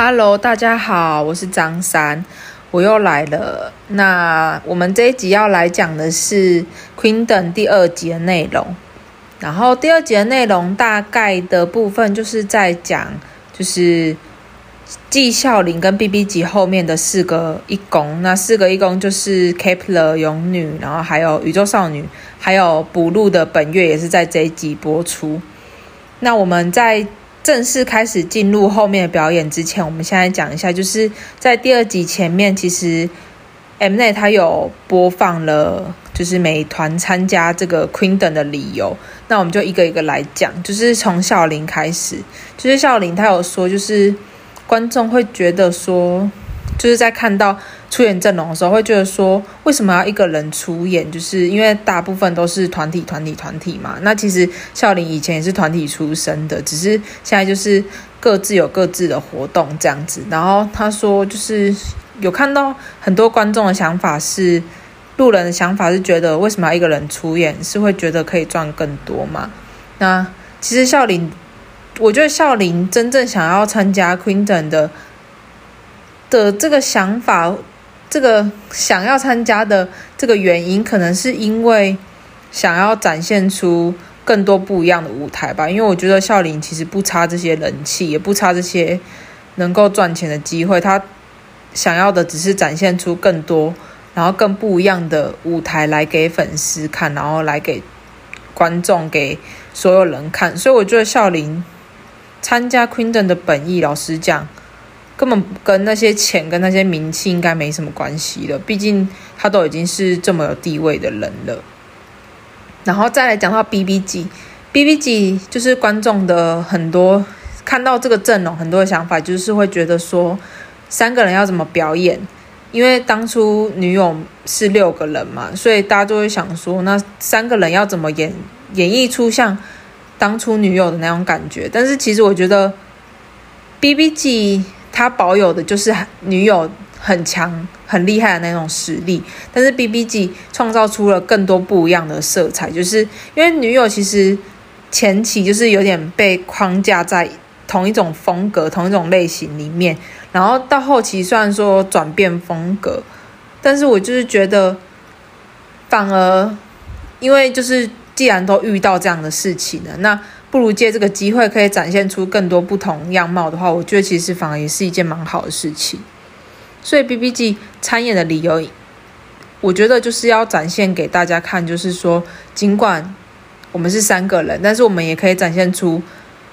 Hello，大家好，我是张三，我又来了。那我们这一集要来讲的是《Queendom》第二集的内容。然后第二集的内容大概的部分就是在讲，就是纪晓灵跟 BB 级后面的四个义工。那四个义工就是 Kepler、勇女，然后还有宇宙少女，还有补录的本月也是在这一集播出。那我们在正式开始进入后面的表演之前，我们现在讲一下，就是在第二集前面，其实 Mnet 他有播放了，就是每团参加这个 Queen 的理由。那我们就一个一个来讲，就是从孝琳开始，就是孝琳他有说，就是观众会觉得说，就是在看到。出演阵容的时候，会觉得说，为什么要一个人出演？就是因为大部分都是团体、团体、团体嘛。那其实孝琳以前也是团体出身的，只是现在就是各自有各自的活动这样子。然后他说，就是有看到很多观众的想法是，路人的想法是觉得，为什么要一个人出演？是会觉得可以赚更多嘛？那其实孝林，我觉得孝林真正想要参加 Queen 的的这个想法。这个想要参加的这个原因，可能是因为想要展现出更多不一样的舞台吧。因为我觉得孝琳其实不差这些人气，也不差这些能够赚钱的机会。他想要的只是展现出更多，然后更不一样的舞台来给粉丝看，然后来给观众、给所有人看。所以我觉得孝琳参加 Queen 的本意，老实讲。根本跟那些钱跟那些名气应该没什么关系了，毕竟他都已经是这么有地位的人了。然后再来讲到 BB 级，BB 级就是观众的很多看到这个阵容，很多的想法就是会觉得说，三个人要怎么表演？因为当初女友是六个人嘛，所以大家就会想说，那三个人要怎么演演绎出像当初女友的那种感觉？但是其实我觉得 B B G。他保有的就是女友很强、很厉害的那种实力，但是 B B G 创造出了更多不一样的色彩，就是因为女友其实前期就是有点被框架在同一种风格、同一种类型里面，然后到后期虽然说转变风格，但是我就是觉得反而因为就是既然都遇到这样的事情了，那。不如借这个机会，可以展现出更多不同样貌的话，我觉得其实反而也是一件蛮好的事情。所以 B B G 参演的理由，我觉得就是要展现给大家看，就是说，尽管我们是三个人，但是我们也可以展现出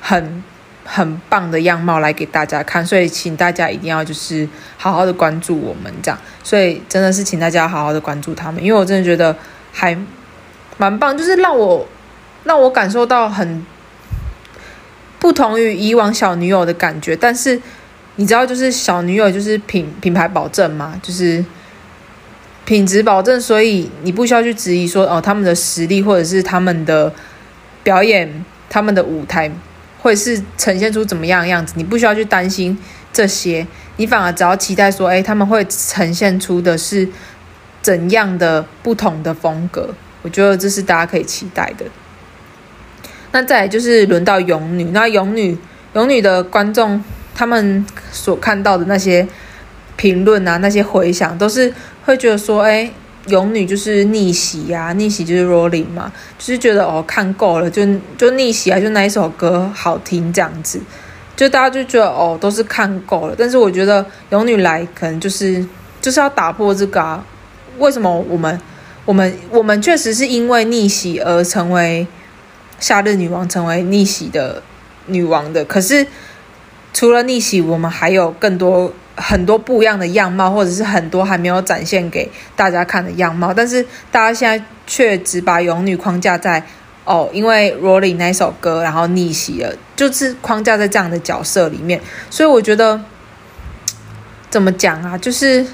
很很棒的样貌来给大家看。所以，请大家一定要就是好好的关注我们这样。所以，真的是请大家好好的关注他们，因为我真的觉得还蛮棒，就是让我让我感受到很。不同于以往小女友的感觉，但是你知道，就是小女友就是品品牌保证嘛，就是品质保证，所以你不需要去质疑说哦，他们的实力或者是他们的表演，他们的舞台会是呈现出怎么样的样子，你不需要去担心这些，你反而只要期待说，哎，他们会呈现出的是怎样的不同的风格，我觉得这是大家可以期待的。那再就是轮到勇女，那勇女勇女的观众他们所看到的那些评论啊，那些回响都是会觉得说，哎，勇女就是逆袭呀，逆袭就是 Rolling 嘛，就是觉得哦看够了，就就逆袭啊，就那一首歌好听这样子，就大家就觉得哦都是看够了，但是我觉得勇女来可能就是就是要打破这个啊，为什么我们我们我们确实是因为逆袭而成为。夏日女王成为逆袭的女王的，可是除了逆袭，我们还有更多很多不一样的样貌，或者是很多还没有展现给大家看的样貌。但是大家现在却只把勇女框架在哦，因为 Rolling 那首歌，然后逆袭了，就是框架在这样的角色里面。所以我觉得怎么讲啊，就是。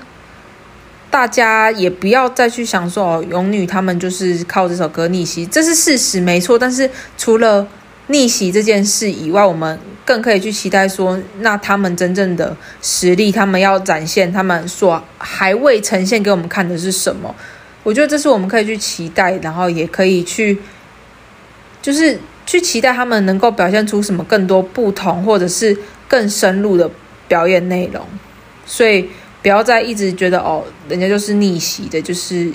大家也不要再去想说哦，勇女他们就是靠这首歌逆袭，这是事实没错。但是除了逆袭这件事以外，我们更可以去期待说，那他们真正的实力，他们要展现，他们所还未呈现给我们看的是什么？我觉得这是我们可以去期待，然后也可以去，就是去期待他们能够表现出什么更多不同，或者是更深入的表演内容，所以不要再一直觉得哦，人家就是逆袭的，就是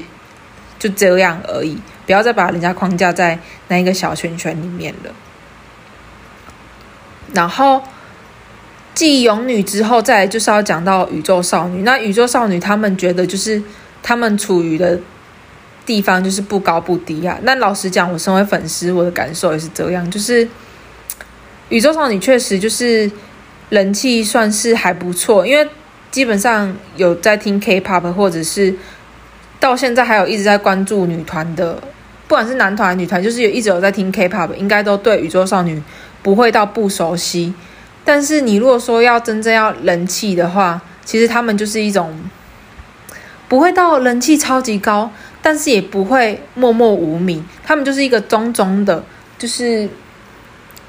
就这样而已，不要再把人家框架在那一个小圈圈里面了。然后继勇女之后，再就是要讲到宇宙少女。那宇宙少女他们觉得就是他们处于的地方就是不高不低啊。那老实讲，我身为粉丝，我的感受也是这样，就是宇宙少女确实就是。人气算是还不错，因为基本上有在听 K-pop，或者是到现在还有一直在关注女团的，不管是男团、女团，就是有一直有在听 K-pop，应该都对宇宙少女不会到不熟悉。但是你如果说要真正要人气的话，其实他们就是一种不会到人气超级高，但是也不会默默无名，他们就是一个中中的，就是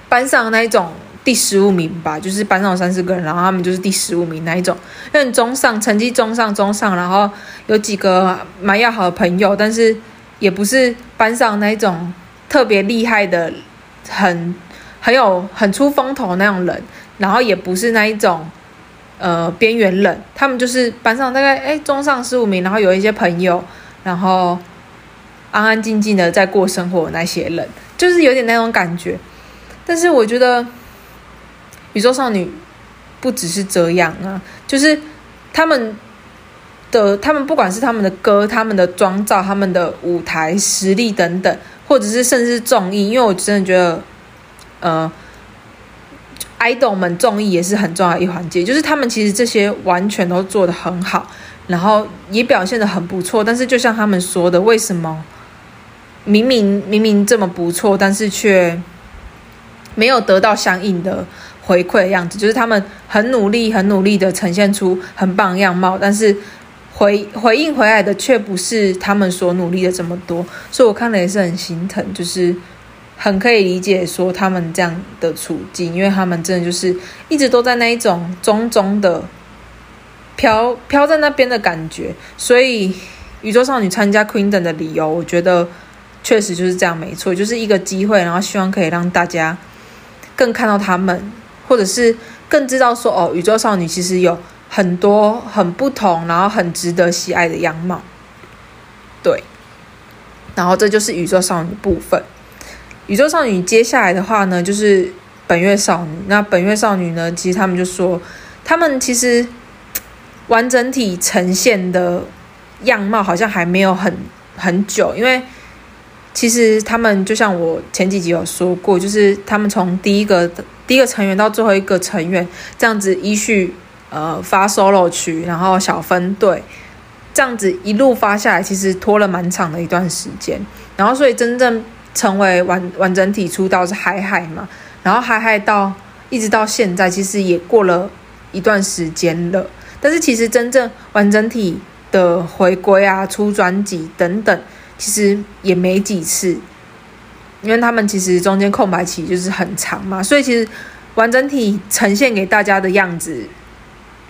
班上那一种。第十五名吧，就是班上有三四个人，然后他们就是第十五名那一种，因为中上成绩中上中上，然后有几个蛮要好的朋友，但是也不是班上那一种特别厉害的，很很有很出风头那种人，然后也不是那一种呃边缘人，他们就是班上大概哎中上十五名，然后有一些朋友，然后安安静静的在过生活那些人，就是有点那种感觉，但是我觉得。宇宙少女不只是这样啊，就是他们的，他们不管是他们的歌、他们的妆造、他们的舞台实力等等，或者是甚至是综艺，因为我真的觉得，呃，idol 们综艺也是很重要一环节，就是他们其实这些完全都做得很好，然后也表现得很不错，但是就像他们说的，为什么明明明明这么不错，但是却没有得到相应的？回馈的样子，就是他们很努力、很努力的呈现出很棒样貌，但是回回应回来的却不是他们所努力的这么多，所以我看了也是很心疼，就是很可以理解说他们这样的处境，因为他们真的就是一直都在那一种中中的飘飘在那边的感觉，所以宇宙少女参加 Queendom 的理由，我觉得确实就是这样，没错，就是一个机会，然后希望可以让大家更看到他们。或者是更知道说哦，宇宙少女其实有很多很不同，然后很值得喜爱的样貌，对。然后这就是宇宙少女部分。宇宙少女接下来的话呢，就是本月少女。那本月少女呢，其实他们就说，他们其实完整体呈现的样貌好像还没有很很久，因为。其实他们就像我前几集有说过，就是他们从第一个第一个成员到最后一个成员这样子依序呃发 solo 曲，然后小分队这样子一路发下来，其实拖了蛮长的一段时间。然后所以真正成为完完整体出道是海海嘛，然后海海到一直到现在，其实也过了一段时间了。但是其实真正完整体的回归啊，出专辑等等。其实也没几次，因为他们其实中间空白期就是很长嘛，所以其实完整体呈现给大家的样子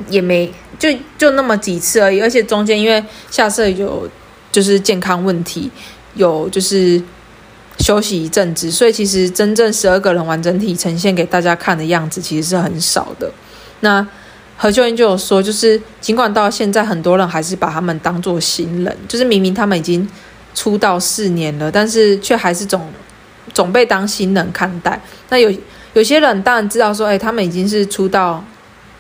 也没就就那么几次而已，而且中间因为下社有就是健康问题，有就是休息一阵子，所以其实真正十二个人完整体呈现给大家看的样子其实是很少的。那何秀英就有说，就是尽管到现在很多人还是把他们当作新人，就是明明他们已经。出道四年了，但是却还是总总被当新人看待。那有有些人当然知道说，哎，他们已经是出道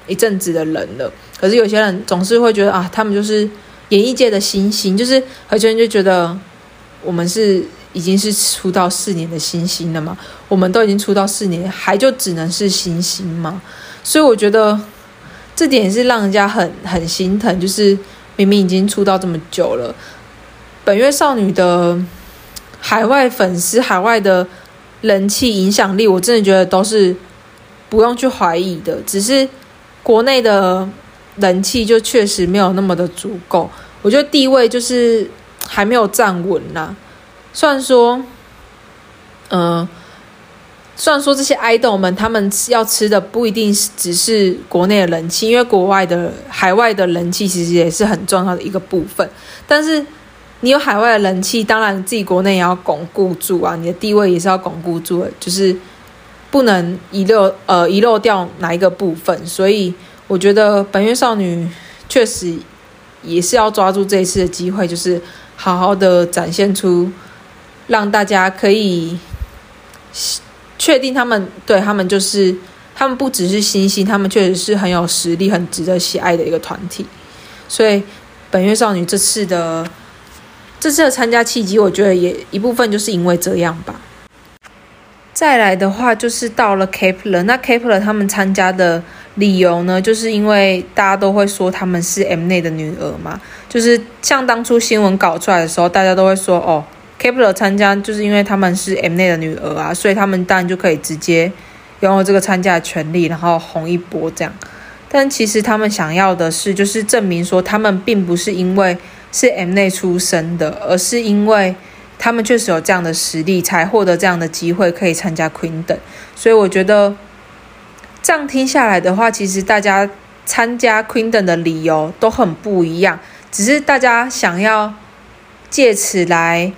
一阵子的人了。可是有些人总是会觉得啊，他们就是演艺界的新星，就是何泉就觉得我们是已经是出道四年的新星了嘛？我们都已经出道四年，还就只能是新星吗？所以我觉得这点是让人家很很心疼，就是明明已经出道这么久了。本月少女的海外粉丝、海外的人气影响力，我真的觉得都是不用去怀疑的。只是国内的人气就确实没有那么的足够，我觉得地位就是还没有站稳啦。虽然说，嗯、虽然说这些 idol 们他们要吃的不一定是只是国内的人气，因为国外的海外的人气其实也是很重要的一个部分，但是。你有海外的人气，当然自己国内也要巩固住啊，你的地位也是要巩固住的，就是不能遗漏呃遗漏掉哪一个部分。所以我觉得本月少女确实也是要抓住这一次的机会，就是好好的展现出，让大家可以确定他们对他们就是他们不只是星星，他们确实是很有实力、很值得喜爱的一个团体。所以本月少女这次的这次的参加契机，我觉得也一部分就是因为这样吧。再来的话，就是到了 Kepler，那 Kepler 他们参加的理由呢，就是因为大家都会说他们是 M N 的女儿嘛，就是像当初新闻搞出来的时候，大家都会说哦 Kepler 参加就是因为他们是 M N 的女儿啊，所以他们当然就可以直接拥有这个参加的权利，然后红一波这样。但其实他们想要的是，就是证明说他们并不是因为是 M 内出生的，而是因为。他们确实有这样的实力，才获得这样的机会可以参加 Queen 等。所以我觉得这样听下来的话，其实大家参加 Queen 等的理由都很不一样，只是大家想要借此来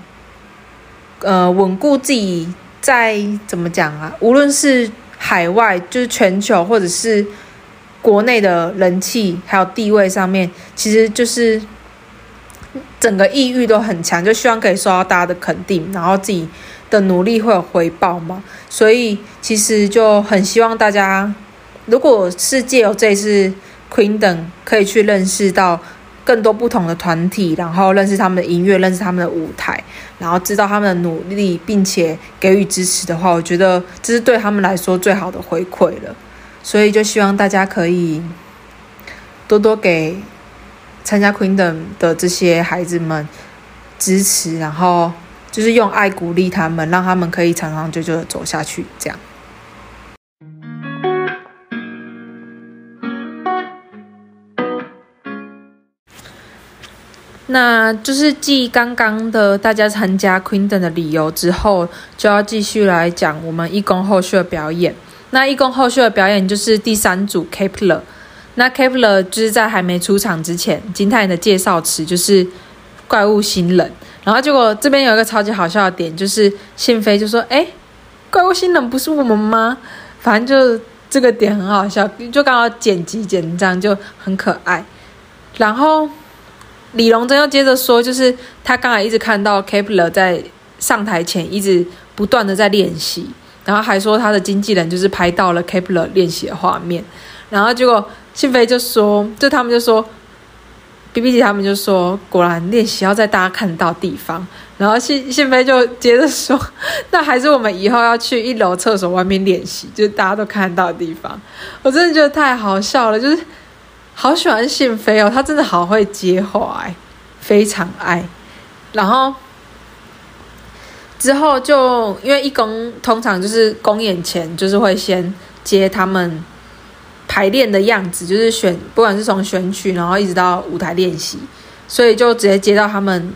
呃稳固自己在怎么讲啊？无论是海外，就是全球，或者是国内的人气还有地位上面，其实就是。整个抑郁都很强，就希望可以受到大家的肯定，然后自己的努力会有回报嘛。所以其实就很希望大家，如果是借由这次 Queen 等可以去认识到更多不同的团体，然后认识他们的音乐，认识他们的舞台，然后知道他们的努力，并且给予支持的话，我觉得这是对他们来说最好的回馈了。所以就希望大家可以多多给。参加 Queendom 的这些孩子们支持，然后就是用爱鼓励他们，让他们可以长长久久的走下去。这样，那就是继刚刚的大家参加 Queendom 的理由之后，就要继续来讲我们义工后续的表演。那义工后续的表演就是第三组 Kepler。那 Kepler 就是在还没出场之前，金泰妍的介绍词就是怪物新人，然后结果这边有一个超级好笑的点，就是信飞就说：“哎，怪物新人不是我们吗？”反正就这个点很好笑，就刚好剪辑剪这样就很可爱。然后李龙珍又接着说，就是他刚才一直看到 Kepler 在上台前一直不断的在练习，然后还说他的经纪人就是拍到了 Kepler 练习的画面，然后结果。信飞就说，就他们就说，B B 姐他们就说，果然练习要在大家看到地方。然后信信飞就接着说，那还是我们以后要去一楼厕所外面练习，就是大家都看到的地方。我真的觉得太好笑了，就是好喜欢信飞哦，他真的好会接话，哎，非常爱。然后之后就因为一公通常就是公演前就是会先接他们。排练的样子就是选，不管是从选曲，然后一直到舞台练习，所以就直接接到他们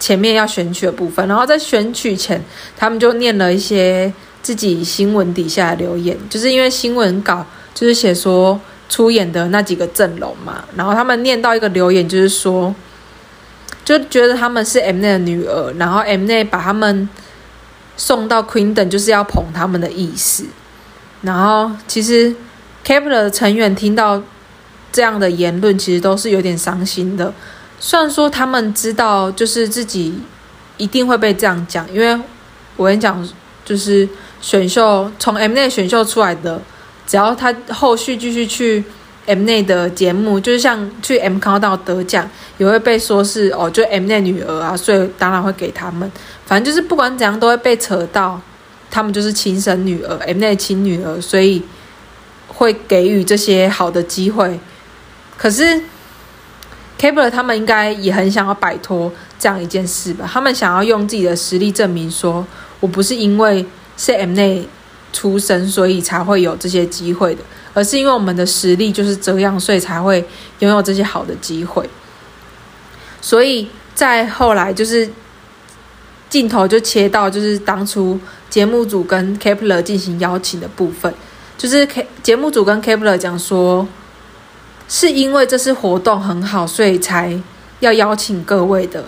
前面要选曲的部分。然后在选曲前，他们就念了一些自己新闻底下的留言，就是因为新闻稿就是写说出演的那几个阵容嘛。然后他们念到一个留言，就是说就觉得他们是 M N 的女儿，然后 M N 把他们送到 Queen 登就是要捧他们的意思。然后其实。Kep1er 的成员听到这样的言论，其实都是有点伤心的。虽然说他们知道，就是自己一定会被这样讲，因为我跟你讲，就是选秀从 Mnet 选秀出来的，只要他后续继续去 Mnet 的节目，就是像去 M 康到得奖，也会被说是哦，就 Mnet 女儿啊，所以当然会给他们。反正就是不管怎样，都会被扯到他们就是亲生女儿，Mnet 亲女儿，所以。会给予这些好的机会，可是 Kepler 他们应该也很想要摆脱这样一件事吧？他们想要用自己的实力证明说，我不是因为 CM 内出生，所以才会有这些机会的，而是因为我们的实力就是这样，所以才会拥有这些好的机会。所以在后来，就是镜头就切到就是当初节目组跟 Kepler 进行邀请的部分。就是 K 节目组跟 Kepler 讲说，是因为这次活动很好，所以才要邀请各位的，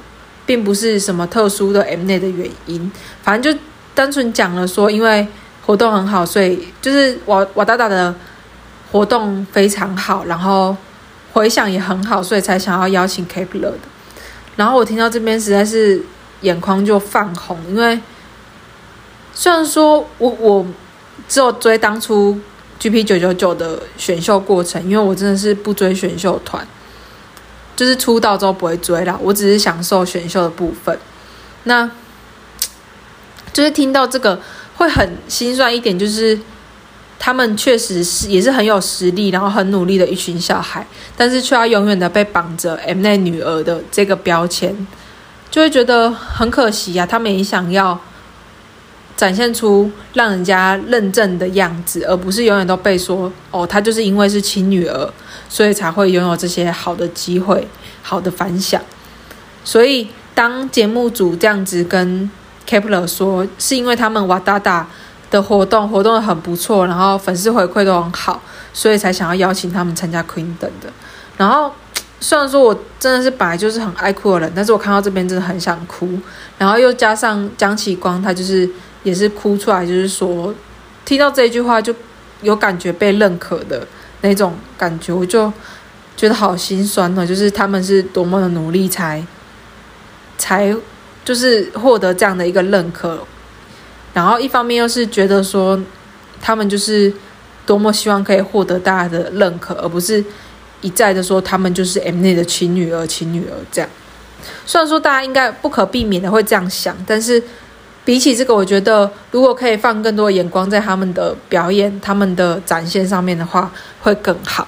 并不是什么特殊的 M 内的原因。反正就单纯讲了说，因为活动很好，所以就是瓦瓦达达的活动非常好，然后回响也很好，所以才想要邀请 Kapler 的。然后我听到这边实在是眼眶就泛红，因为虽然说我我只有追当初 GP 九九九的选秀过程，因为我真的是不追选秀团，就是出道之后不会追啦，我只是享受选秀的部分。那就是听到这个会很心酸一点，就是。他们确实是也是很有实力，然后很努力的一群小孩，但是却要永远的被绑着 M N 女儿的这个标签，就会觉得很可惜呀、啊。他们也想要展现出让人家认证的样子，而不是永远都被说哦，她就是因为是亲女儿，所以才会拥有这些好的机会、好的反响。所以当节目组这样子跟 Kepler 说，是因为他们哇哒哒。的活动活动的很不错，然后粉丝回馈都很好，所以才想要邀请他们参加 Queen 等的。然后虽然说我真的是本来就是很爱哭的人，但是我看到这边真的很想哭。然后又加上江启光，他就是也是哭出来，就是说听到这句话就有感觉被认可的那种感觉，我就觉得好心酸呢。就是他们是多么的努力才才就是获得这样的一个认可。然后一方面又是觉得说，他们就是多么希望可以获得大家的认可，而不是一再的说他们就是 Mnet 的亲女儿、亲女儿这样。虽然说大家应该不可避免的会这样想，但是比起这个，我觉得如果可以放更多眼光在他们的表演、他们的展现上面的话，会更好。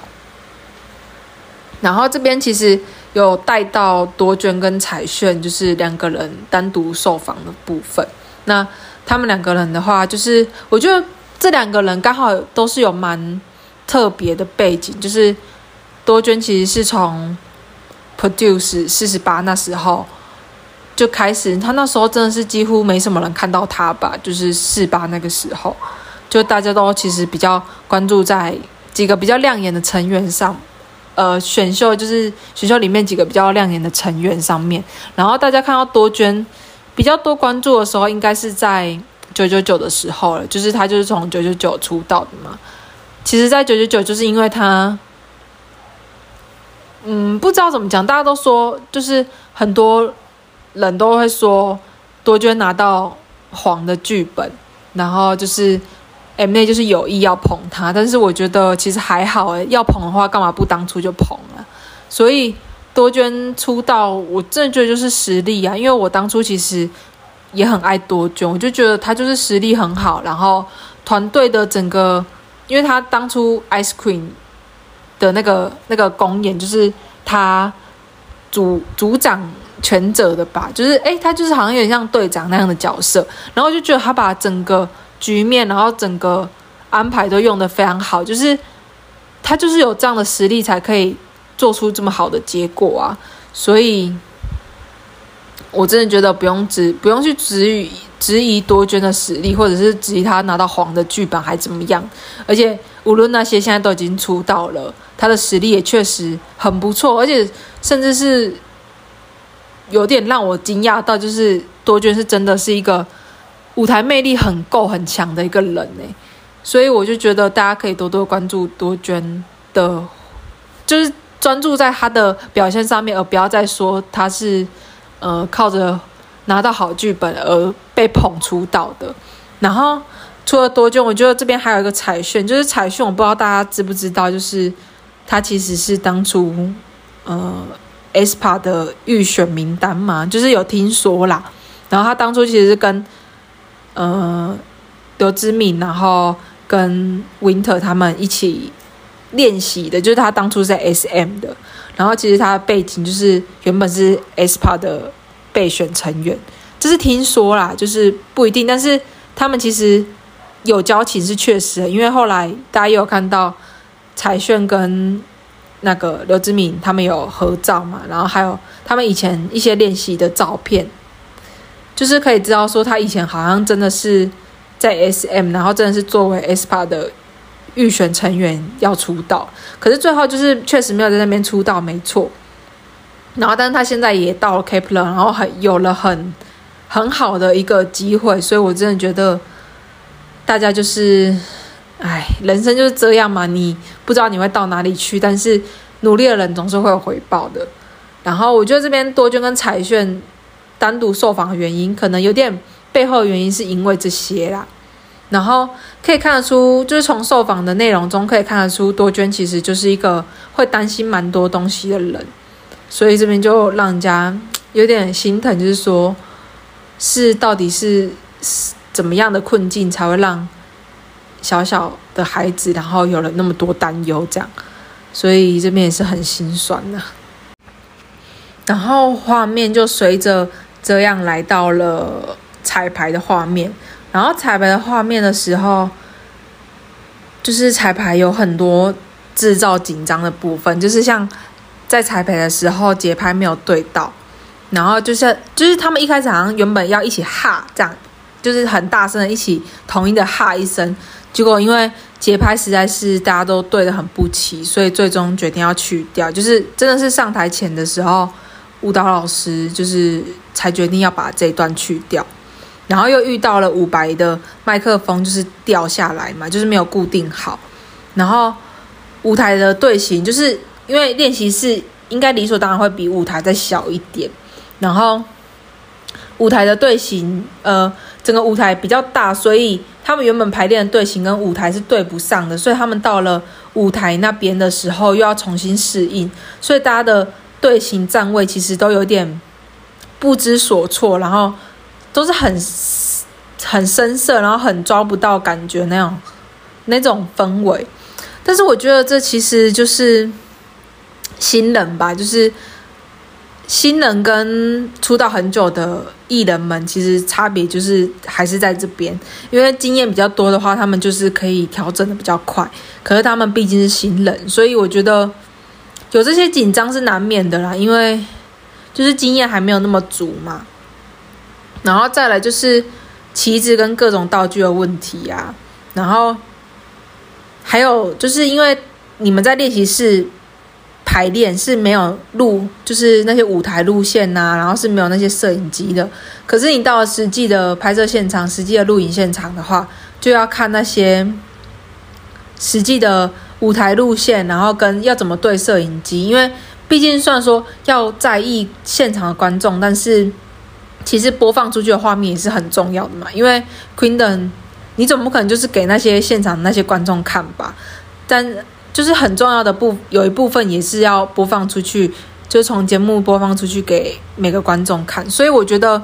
然后这边其实有带到多娟跟彩炫，就是两个人单独受访的部分。那他们两个人的话，就是我觉得这两个人刚好都是有蛮特别的背景，就是多娟其实是从 Produce 四十八那时候就开始，他那时候真的是几乎没什么人看到他吧，就是四八那个时候，就大家都其实比较关注在几个比较亮眼的成员上，呃，选秀就是选秀里面几个比较亮眼的成员上面，然后大家看到多娟。比较多关注的时候，应该是在九九九的时候了，就是他就是从九九九出道的嘛。其实，在九九九，就是因为他，嗯，不知道怎么讲，大家都说，就是很多人都会说，多娟拿到黄的剧本，然后就是 M N 就是有意要捧他，但是我觉得其实还好诶，要捧的话，干嘛不当初就捧了？所以。多娟出道，我真的觉得就是实力啊！因为我当初其实也很爱多娟，我就觉得她就是实力很好，然后团队的整个，因为她当初 Ice Queen 的那个那个公演，就是她组组长权责的吧，就是诶，他就是好像有点像队长那样的角色，然后就觉得他把整个局面，然后整个安排都用得非常好，就是他就是有这样的实力才可以。做出这么好的结果啊，所以我真的觉得不用质，不用去质疑质疑多娟的实力，或者是质疑他拿到黄的剧本还怎么样。而且无论那些现在都已经出道了，他的实力也确实很不错，而且甚至是有点让我惊讶到，就是多娟是真的是一个舞台魅力很够很强的一个人呢。所以我就觉得大家可以多多关注多娟的，就是。专注在他的表现上面，而不要再说他是，呃，靠着拿到好剧本而被捧出道的。然后除了多娟，我觉得这边还有一个彩炫，就是彩炫，我不知道大家知不知道，就是他其实是当初呃 SPa 的预选名单嘛，就是有听说啦。然后他当初其实是跟呃刘知敏，然后跟 Winter 他们一起。练习的，就是他当初在 SM 的，然后其实他的背景就是原本是 SPa 的备选成员，这是听说啦，就是不一定，但是他们其实有交情是确实的，因为后来大家也有看到彩炫跟那个刘志敏他们有合照嘛，然后还有他们以前一些练习的照片，就是可以知道说他以前好像真的是在 SM，然后真的是作为 S P A 的。预选成员要出道，可是最后就是确实没有在那边出道，没错。然后，但是他现在也到了 Kep1er，然后很有了很很好的一个机会，所以我真的觉得大家就是哎，人生就是这样嘛，你不知道你会到哪里去，但是努力的人总是会有回报的。然后我觉得这边多娟跟彩炫单独受访的原因，可能有点背后的原因是因为这些啦。然后可以看得出，就是从受访的内容中可以看得出，多娟其实就是一个会担心蛮多东西的人，所以这边就让人家有点心疼，就是说，是到底是怎么样的困境才会让小小的孩子，然后有了那么多担忧这样，所以这边也是很心酸的。然后画面就随着这样来到了彩排的画面。然后彩排的画面的时候，就是彩排有很多制造紧张的部分，就是像在彩排的时候节拍没有对到，然后就是就是他们一开始好像原本要一起哈这样，就是很大声的一起统一的哈一声，结果因为节拍实在是大家都对得很不齐，所以最终决定要去掉，就是真的是上台前的时候，舞蹈老师就是才决定要把这段去掉。然后又遇到了伍佰的麦克风，就是掉下来嘛，就是没有固定好。然后舞台的队形，就是因为练习室应该理所当然会比舞台再小一点。然后舞台的队形，呃，整个舞台比较大，所以他们原本排练的队形跟舞台是对不上的。所以他们到了舞台那边的时候，又要重新适应，所以大家的队形站位其实都有点不知所措。然后。都是很很生涩，然后很抓不到感觉那样那种氛围，但是我觉得这其实就是新人吧，就是新人跟出道很久的艺人们，其实差别就是还是在这边，因为经验比较多的话，他们就是可以调整的比较快，可是他们毕竟是新人，所以我觉得有这些紧张是难免的啦，因为就是经验还没有那么足嘛。然后再来就是旗子跟各种道具的问题啊，然后还有就是因为你们在练习室排练是没有录，就是那些舞台路线呐、啊，然后是没有那些摄影机的。可是你到了实际的拍摄现场、实际的录影现场的话，就要看那些实际的舞台路线，然后跟要怎么对摄影机，因为毕竟算说要在意现场的观众，但是。其实播放出去的画面也是很重要的嘛，因为 Queen 的你总不可能就是给那些现场那些观众看吧？但就是很重要的部有一部分也是要播放出去，就是从节目播放出去给每个观众看。所以我觉得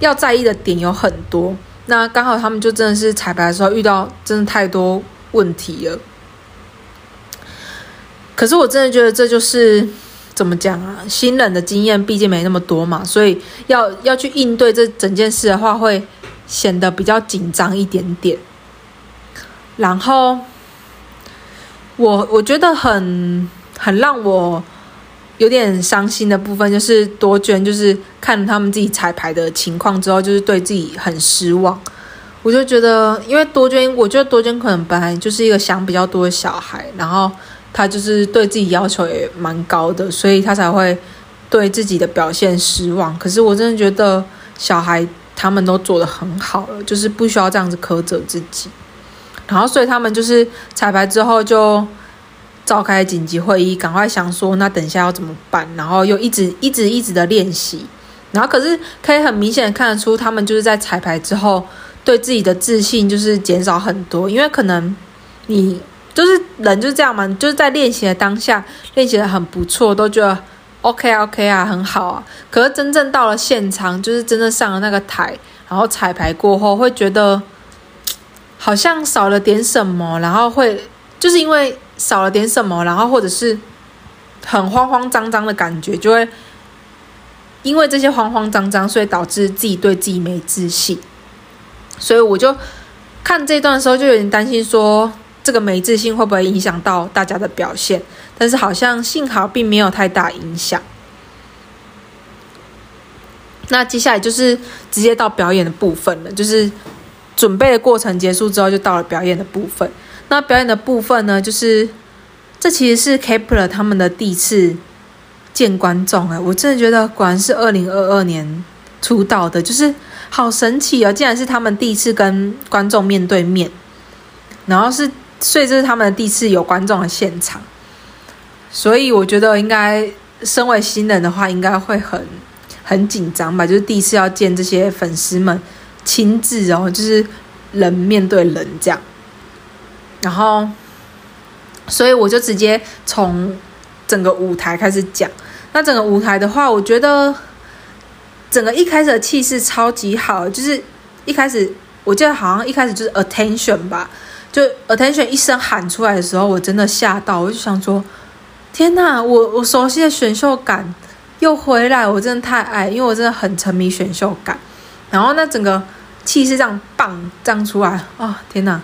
要在意的点有很多。那刚好他们就真的是彩排的时候遇到真的太多问题了。可是我真的觉得这就是。怎么讲啊？新人的经验毕竟没那么多嘛，所以要要去应对这整件事的话，会显得比较紧张一点点。然后我我觉得很很让我有点伤心的部分，就是多娟就是看他们自己彩排的情况之后，就是对自己很失望。我就觉得，因为多娟，我觉得多娟可能本来就是一个想比较多的小孩，然后。他就是对自己要求也蛮高的，所以他才会对自己的表现失望。可是我真的觉得小孩他们都做得很好了，就是不需要这样子苛责自己。然后，所以他们就是彩排之后就召开紧急会议，赶快想说那等一下要怎么办。然后又一直一直一直的练习。然后，可是可以很明显的看得出，他们就是在彩排之后对自己的自信就是减少很多，因为可能你。就是人就是这样嘛，就是在练习的当下练习的很不错，都觉得 OK OK 啊，很好啊。可是真正到了现场，就是真正上了那个台，然后彩排过后，会觉得好像少了点什么，然后会就是因为少了点什么，然后或者是很慌慌张张的感觉，就会因为这些慌慌张张，所以导致自己对自己没自信。所以我就看这段的时候，就有点担心说。这个没自信会不会影响到大家的表现？但是好像幸好并没有太大影响。那接下来就是直接到表演的部分了，就是准备的过程结束之后，就到了表演的部分。那表演的部分呢，就是这其实是 Kepler 他们的第一次见观众哎，我真的觉得果然是二零二二年出道的，就是好神奇啊！竟然是他们第一次跟观众面对面。然后是所以这是他们的第一次有观众的现场，所以我觉得应该身为新人的话，应该会很很紧张吧，就是第一次要见这些粉丝们亲自哦，就是人面对人这样，然后所以我就直接从整个舞台开始讲。那整个舞台的话，我觉得整个一开始的气势超级好，就是一开始我记得好像一开始就是 attention 吧，就 attention 一声喊出来的时候，我真的吓到，我就想说，天哪，我我熟悉的选秀感又回来，我真的太爱，因为我真的很沉迷选秀感。然后那整个气势这样棒这样出来，啊、哦，天哪！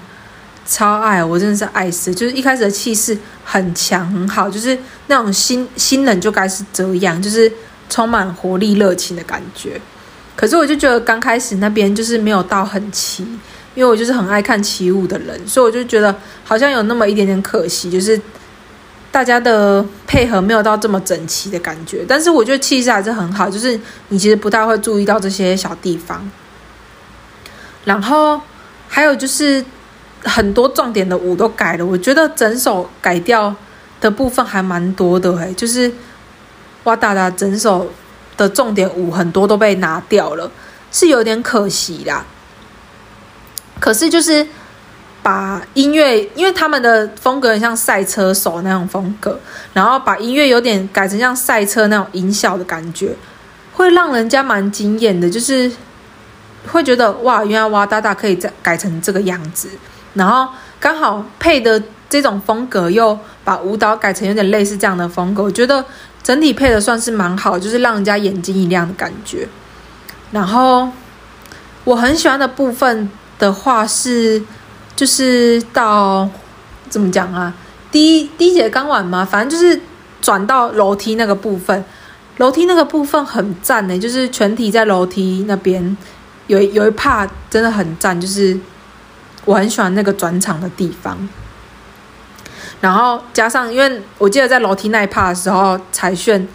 超爱，我真的是爱死！就是一开始的气势很强很好，就是那种新新人就该是这样，就是充满活力热情的感觉。可是我就觉得刚开始那边就是没有到很齐，因为我就是很爱看起舞的人，所以我就觉得好像有那么一点点可惜，就是大家的配合没有到这么整齐的感觉。但是我觉得气势还是很好，就是你其实不太会注意到这些小地方。然后还有就是。很多重点的舞都改了，我觉得整首改掉的部分还蛮多的哎，就是哇哒哒整首的重点舞很多都被拿掉了，是有点可惜啦。可是就是把音乐，因为他们的风格很像赛车手那种风格，然后把音乐有点改成像赛车那种音效的感觉，会让人家蛮惊艳的，就是会觉得哇，原来哇大大可以再改成这个样子。然后刚好配的这种风格，又把舞蹈改成有点类似这样的风格，我觉得整体配的算是蛮好，就是让人家眼睛一亮的感觉。然后我很喜欢的部分的话是，就是到怎么讲啊？第一第一节刚完嘛，反正就是转到楼梯那个部分，楼梯那个部分很赞呢，就是全体在楼梯那边有有一趴真的很赞，就是。我很喜欢那个转场的地方，然后加上，因为我记得在楼梯那一趴的时候，彩炫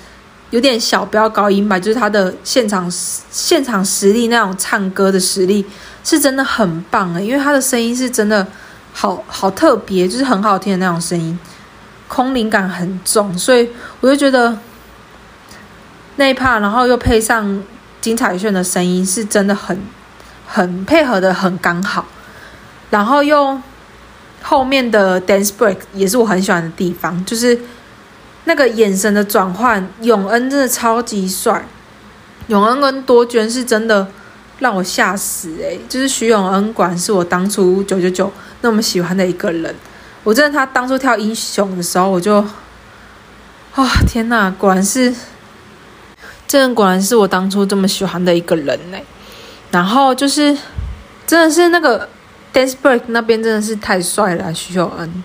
有点小飙高音吧，就是他的现场现场实力那种唱歌的实力是真的很棒诶，因为他的声音是真的好好特别，就是很好听的那种声音，空灵感很重，所以我就觉得那一趴，然后又配上金彩炫的声音，是真的很很配合的很刚好。然后又后面的 dance break 也是我很喜欢的地方，就是那个眼神的转换，永恩真的超级帅，永恩跟多娟是真的让我吓死诶、欸，就是徐永恩果然是我当初九九九那么喜欢的一个人，我真的他当初跳英雄的时候，我就啊、天呐，果然是，这人果然是我当初这么喜欢的一个人呢、然后就是真的是那个。Dance break 那边真的是太帅了，徐永恩。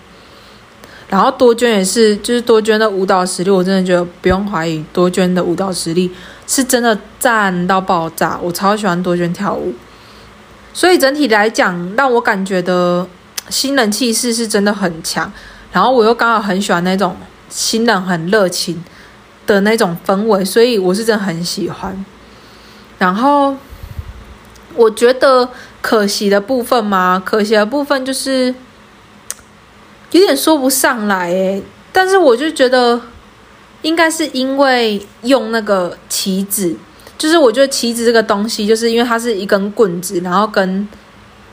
然后多娟也是，就是多娟的舞蹈实力，我真的觉得不用怀疑，多娟的舞蹈实力是真的赞到爆炸。我超喜欢多娟跳舞，所以整体来讲，让我感觉的新人气势是真的很强。然后我又刚好很喜欢那种新人很热情的那种氛围，所以我是真的很喜欢。然后我觉得。可惜的部分嘛？可惜的部分就是有点说不上来诶，但是我就觉得应该是因为用那个旗子，就是我觉得旗子这个东西，就是因为它是一根棍子，然后跟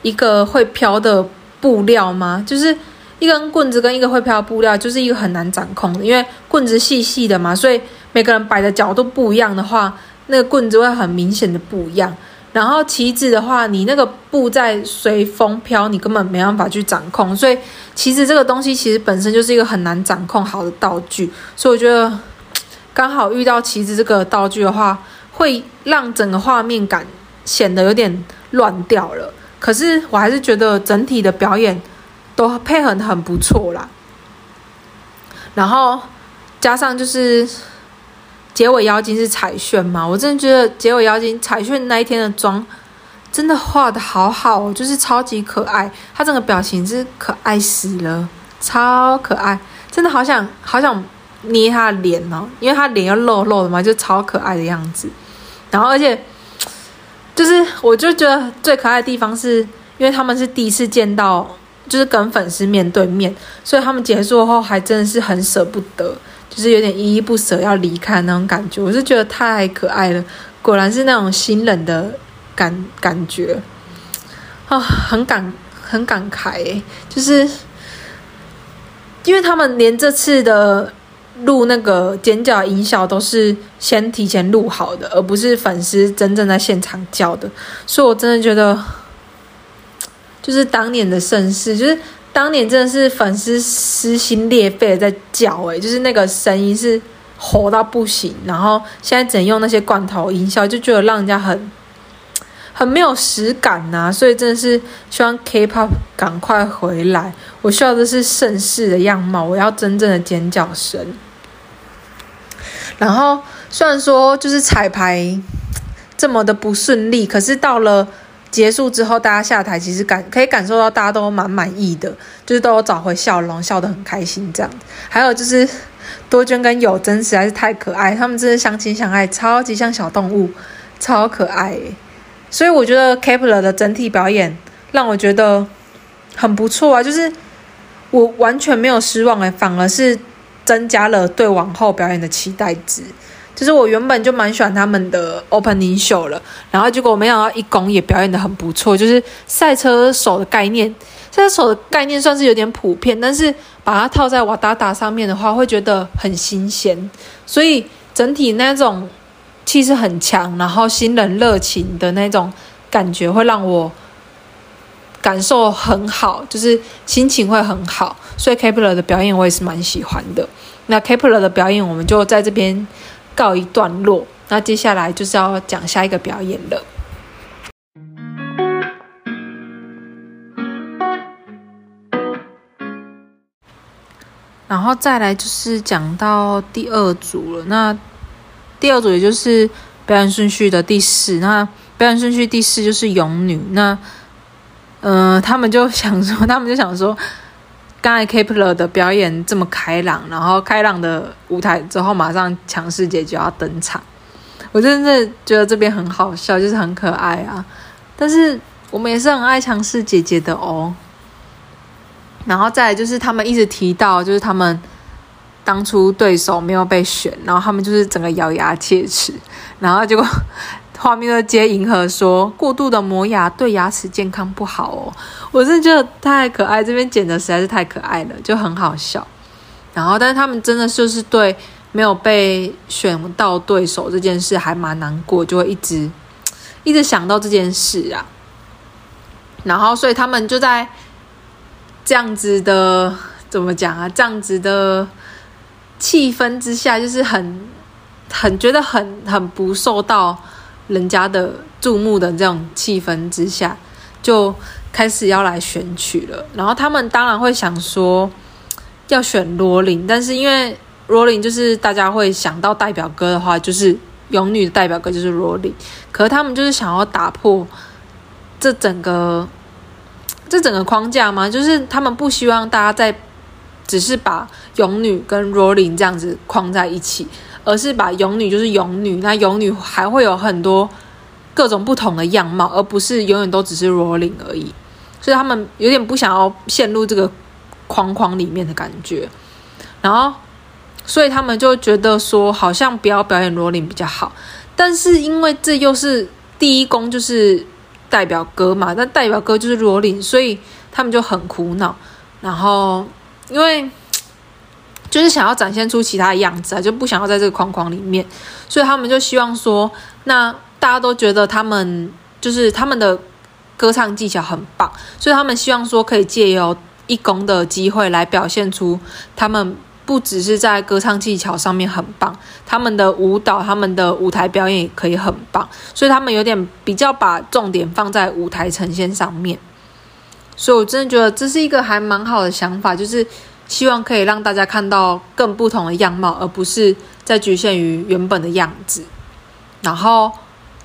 一个会飘的布料吗？就是一根棍子跟一个会飘的布料，就是一个很难掌控的，因为棍子细细的嘛，所以每个人摆的角度不一样的话，那个棍子会很明显的不一样。然后旗子的话，你那个布在随风飘，你根本没办法去掌控。所以旗子这个东西其实本身就是一个很难掌控好的道具。所以我觉得刚好遇到旗子这个道具的话，会让整个画面感显得有点乱掉了。可是我还是觉得整体的表演都配合得很不错啦。然后加上就是。结尾妖精是彩炫嘛？我真的觉得结尾妖精彩炫那一天的妆真的画的好好，就是超级可爱。她整个表情是可爱死了，超可爱，真的好想好想捏她的脸哦，因为她脸又肉肉的嘛，就超可爱的样子。然后而且就是我就觉得最可爱的地方是，因为他们是第一次见到就是跟粉丝面对面，所以他们结束后还真的是很舍不得，就是有点依依不舍要离开那种感觉。我是觉得太可爱了，果然是那种新人的感感觉啊，很感很感慨诶，就是因为他们连这次的录那个尖叫音效都是先提前录好的，而不是粉丝真正在现场叫的，所以我真的觉得。就是当年的盛世，就是当年真的是粉丝撕心裂肺的在叫，诶，就是那个声音是吼到不行，然后现在只能用那些罐头音效，就觉得让人家很很没有实感呐、所以真的是希望 K-pop 赶快回来，我需要的是盛世的样貌，我要真正的尖叫声。然后虽然说就是彩排这么的不顺利，可是到了。结束之后，大家下台，其实感可以感受到大家都蛮满意的，就是都有找回笑容，笑得很开心这样。还有就是多娟跟友真实在是太可爱，他们真的相亲相爱，超级像小动物，超可爱。所以我觉得 Kepler 的整体表演让我觉得很不错啊，就是我完全没有失望诶，反而是增加了对往后表演的期待值。就是我原本就蛮喜欢他们的 opening show 了，然后结果没想到一公也表演得很不错。就是赛车手的概念，赛车手的概念算是有点普遍，但是把它套在瓦达达上面的话，会觉得很新鲜。所以整体那种气势很强，然后新人热情的那种感觉，会让我感受很好，就是心情会很好。所以 Kepler 的表演我也是蛮喜欢的。那 Kepler 的表演，我们就在这边。告一段落，那接下来就是要讲下一个表演了。然后再来就是讲到第二组了。那第二组也就是表演顺序的第四，那表演顺序第四就是勇女。那嗯、他们就想说，他们就想说。刚才 Kepler 的表演这么开朗，然后开朗的舞台之后，马上强势姐就要登场，我真的觉得这边很好笑，就是很可爱啊。但是我们也是很爱强势姐姐的哦。然后再来就是他们一直提到，就是他们当初对手没有被选，然后他们就是整个咬牙切齿，然后结果。画面的接银河说，过度的磨牙对牙齿健康不好哦，我真的觉得太可爱，这边剪的实在是太可爱了，就很好笑。然后，但是他们真的就是对没有被选到对手这件事还蛮难过，就会一直一直想到这件事啊。然后，所以他们就在这样子的怎么讲啊？这样子的气氛之下，就是很很觉得很很不受到。人家的注目的这种气氛之下，就开始要来选曲了。然后他们当然会想说要选罗琳，但是因为罗琳就是大家会想到代表歌的话，就是勇女的代表歌就是罗琳。可是他们就是想要打破这整个这整个框架嘛，就是他们不希望大家在只是把勇女跟罗琳这样子框在一起。而是把勇女就是勇女，那勇女还会有很多各种不同的样貌，而不是永远都只是罗琳而已。所以他们有点不想要陷入这个框框里面的感觉，然后所以他们就觉得说，好像不要表演罗琳比较好。但是因为这又是第一宫就是代表歌嘛，那代表歌就是罗琳，所以他们就很苦恼。然后因为。就是想要展现出其他的样子啊，就不想要在这个框框里面，所以他们就希望说，那大家都觉得他们就是他们的歌唱技巧很棒，所以他们希望说可以借由一公的机会来表现出他们不只是在歌唱技巧上面很棒，他们的舞蹈、他们的舞台表演也可以很棒，所以他们有点比较把重点放在舞台呈现上面，所以我真的觉得这是一个还蛮好的想法，就是。希望可以让大家看到更不同的样貌，而不是在局限于原本的样子。然后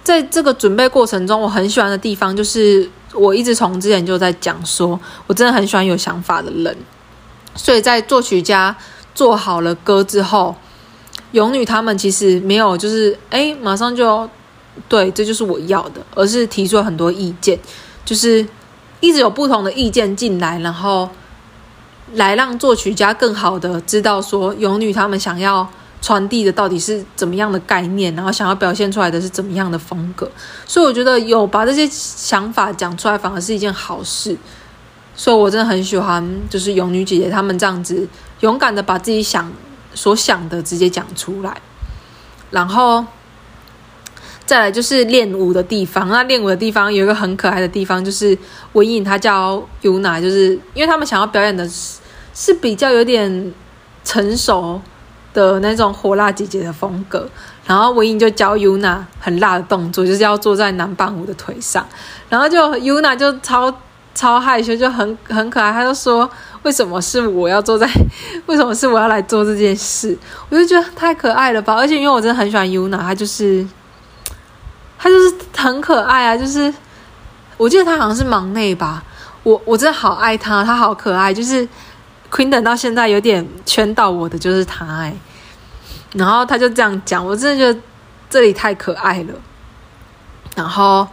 在这个准备过程中，我很喜欢的地方就是，我一直从之前就在讲说，我真的很喜欢有想法的人。所以在作曲家做好了歌之后，勇女他们其实没有就是哎，马上就对，这就是我要的，而是提出了很多意见，就是。一直有不同的意见进来，然后来让作曲家更好的知道说勇女他们想要传递的到底是怎么样的概念，然后想要表现出来的是怎么样的风格。所以我觉得有把这些想法讲出来，反而是一件好事。所以我真的很喜欢，就是勇女姐姐他们这样子勇敢的把自己想所想的直接讲出来，然后。再来就是练舞的地方，那练舞的地方有一个很可爱的地方，就是文颖她叫尤娜就是因为他们想要表演的是比较有点成熟的那种火辣姐姐的风格，然后文颖就教 Yuna 很辣的动作，就是要坐在男伴舞的腿上，然后就 Yuna 就超超害羞，就很很可爱，他就说为什么是我要坐在，为什么是我要来做这件事？我就觉得太可爱了吧，而且因为我真的很喜欢 Yuna，她就是。他就是很可爱啊，就是我记得他好像是忙内吧，我我真的好爱他，他好可爱，就是 Queendom 到现在有点圈到我的就是他哎，然后他就这样讲，我真的觉得这里太可爱了。然后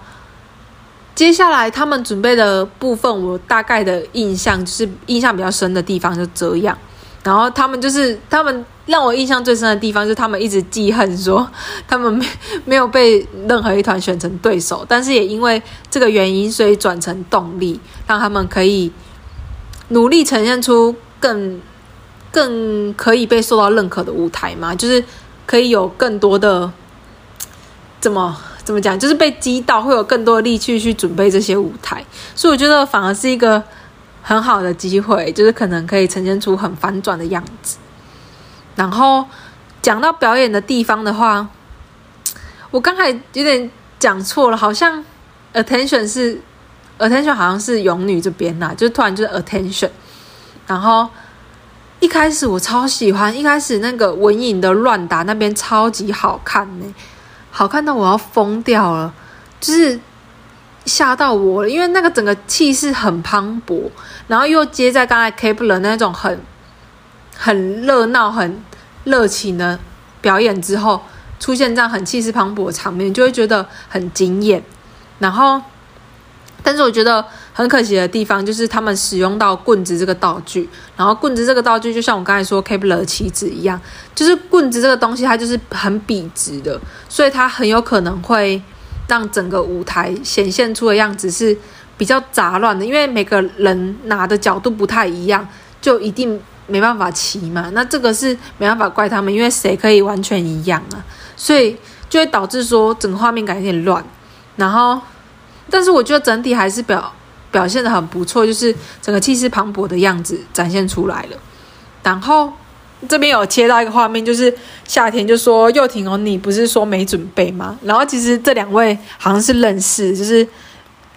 接下来他们准备的部分，我大概的印象就是印象比较深的地方就这样。然后他们就是他们让我印象最深的地方，就是他们一直记恨说 他们没没有被任何一团选成对手，但是也因为这个原因，所以转成动力，让他们可以努力呈现出更更可以被受到认可的舞台嘛，就是可以有更多的怎么怎么讲，就是被击倒会有更多的力气去准备这些舞台，所以我觉得反而是一个。很好的机会，就是可能可以呈现出很反转的样子。然后讲到表演的地方的话，我刚才有点讲错了，好像 attention 是 attention 好像是勇女这边呐，就突然就是 attention。然后一开始我超喜欢，一开始那个文颖的乱打那边超级好看呢，好看到我要疯掉了，就是。吓到我了，因为那个整个气势很磅礴，然后又接在刚才 Kapler 那种很很热闹、很热情的表演之后，出现这样很气势磅礴的场面，就会觉得很惊艳。然后，但是我觉得很可惜的地方就是他们使用到棍子这个道具，然后棍子这个道具就像我刚才说 Kep1er 的棋子一样，就是棍子这个东西它就是很笔直的，所以它很有可能会。让整个舞台显现出的样子是比较杂乱的，因为每个人拿的角度不太一样，就一定没办法齐嘛。那这个是没办法怪他们，因为谁可以完全一样啊？所以就会导致说整个画面感有点乱。然后，但是我觉得整体还是表表现得很不错，就是整个气势磅礴的样子展现出来了。然后。这边有切到一个画面，就是夏天就说又婷哦，你不是说没准备吗？然后其实这两位好像是认识，就是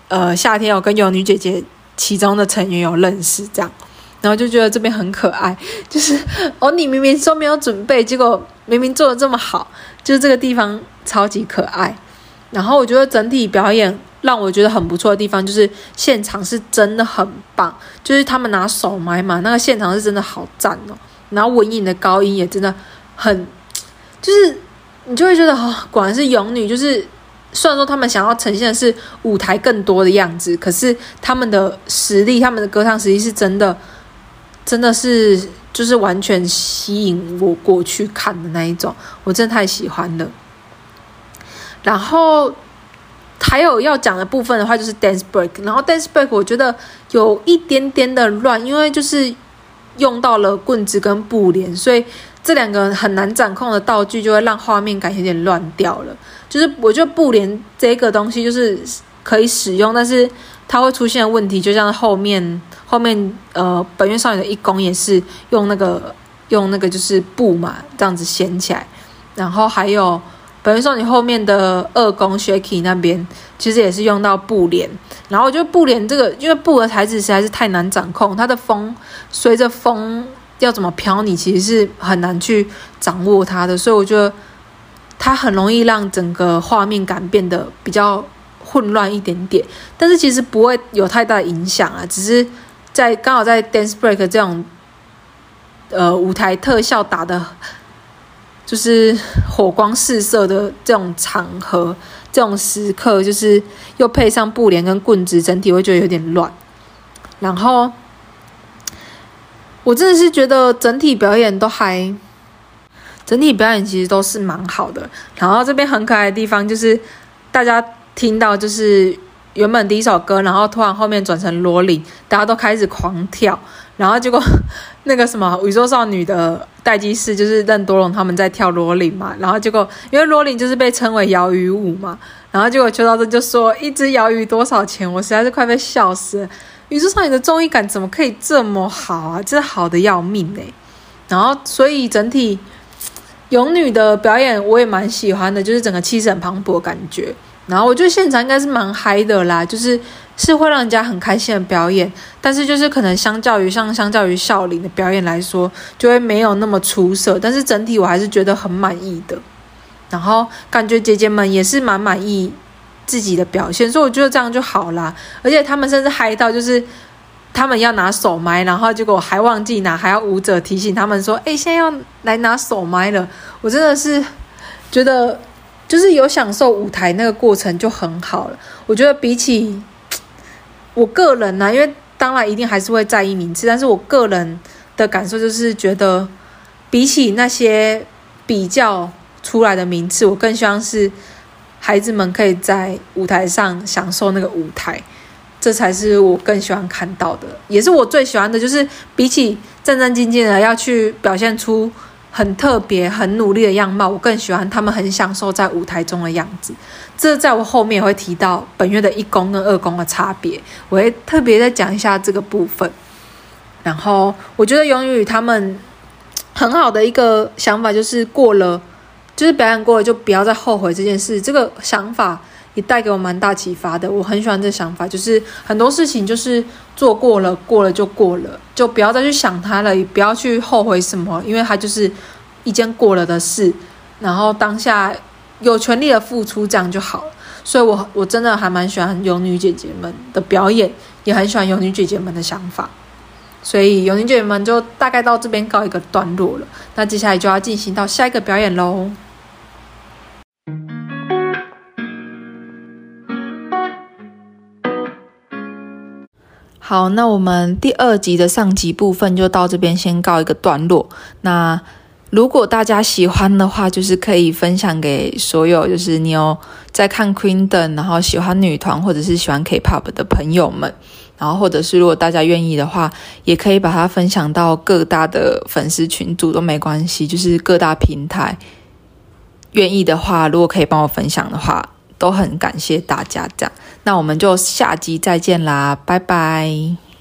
呃夏天有跟有女姐姐其中的成员有认识这样，然后就觉得这边很可爱，就是哦你明明说没有准备，结果明明做的这么好，就是这个地方超级可爱。然后我觉得整体表演让我觉得很不错的地方，就是现场是真的很棒，就是他们拿手买嘛，那个现场是真的好赞哦。然后文颖的高音也真的很，就是你就会觉得哦，果然是勇女。就是虽然说他们想要呈现的是舞台更多的样子，可是他们的实力，他们的歌唱实力是真的，真的是就是完全吸引我过去看的那一种，我真的太喜欢了。然后还有要讲的部分的话，就是 dance break。然后 dance break 我觉得有一点点的乱，因为就是。用到了棍子跟布帘，所以这两个很难掌控的道具就会让画面感有点乱掉了。就是我觉得布帘这个东西就是可以使用，但是它会出现问题，就像后面后面呃本月少女的一攻也是用那个用那个就是布嘛这样子掀起来，然后还有本月少女后面的二宫 Shaky 那边其实也是用到布帘。然后我觉得布帘这个，因为布的材质实在是太难掌控，它的风随着风要怎么飘，你其实是很难去掌握它的，所以我觉得它很容易让整个画面感变得比较混乱一点点。但是其实不会有太大的影响啊，只是在刚好在 dance break 这种呃舞台特效打的，就是火光四射的这种场合。这种时刻就是又配上布帘跟棍子，整体会觉得有点乱。然后我真的是觉得整体表演都还，整体表演其实都是蛮好的。然后这边很可爱的地方就是大家听到就是。原本第一首歌，然后突然后面转成罗琳，大家都开始狂跳，然后结果那个什么宇宙少女的待机室就是任多龙他们在跳罗琳嘛，然后结果因为罗琳就是被称为摇鱼舞嘛，然后结果邱道正就说一只摇鱼多少钱，我实在是快被笑死了。宇宙少女的综艺感怎么可以这么好啊？真的好的要命哎！然后所以整体勇女的表演我也蛮喜欢的，就是整个气势很磅礴感觉。然后我觉得现场应该是蛮嗨的啦，就是是会让人家很开心的表演，但是就是可能相较于像相较于孝琳的表演来说，就会没有那么出色，但是整体我还是觉得很满意的。然后感觉姐姐们也是蛮满意自己的表现，所以我觉得这样就好啦。而且他们甚至嗨到就是他们要拿手麦，然后结果还忘记拿，还要舞者提醒他们说：“哎，现在要来拿手麦了。”我真的是觉得。就是有享受舞台那个过程就很好了。我觉得比起我个人呢、因为当然一定还是会在意名次，但是我个人的感受就是觉得，比起那些比较出来的名次，我更希望是孩子们可以在舞台上享受那个舞台，这才是我更喜欢看到的，也是我最喜欢的。就是比起战战兢兢的要去表现出。很特别、很努力的样貌，我更喜欢他们很享受在舞台中的样子。这在我后面也会提到本月的一公跟二公的差别，我会特别再讲一下这个部分。然后我觉得勇女他们很好的一个想法就是过了，就是表演过了就不要再后悔这件事。这个想法也带给我蛮大启发的，我很喜欢这想法，就是很多事情就是做过了，过了就过了，就不要再去想它了，也不要去后悔什么，因为它就是一件过了的事，然后当下有全力的付出，这样就好了。所以我我真的还蛮喜欢有女姐姐们的表演，也很喜欢有女姐姐们的想法，所以有女姐姐们就大概到这边告一个段落了。那接下来就要进行到下一个表演喽。好，那我们第二集的上集部分就到这边先告一个段落。那如果大家喜欢的话，就是可以分享给所有，就是你有在看 Queendom，然后喜欢女团或者是喜欢 K-pop 的朋友们。然后或者是如果大家愿意的话，也可以把它分享到各大的粉丝群组都没关系，就是各大平台愿意的话，如果可以帮我分享的话。都很感谢大家，这样，那我们就下集再见啦，拜拜。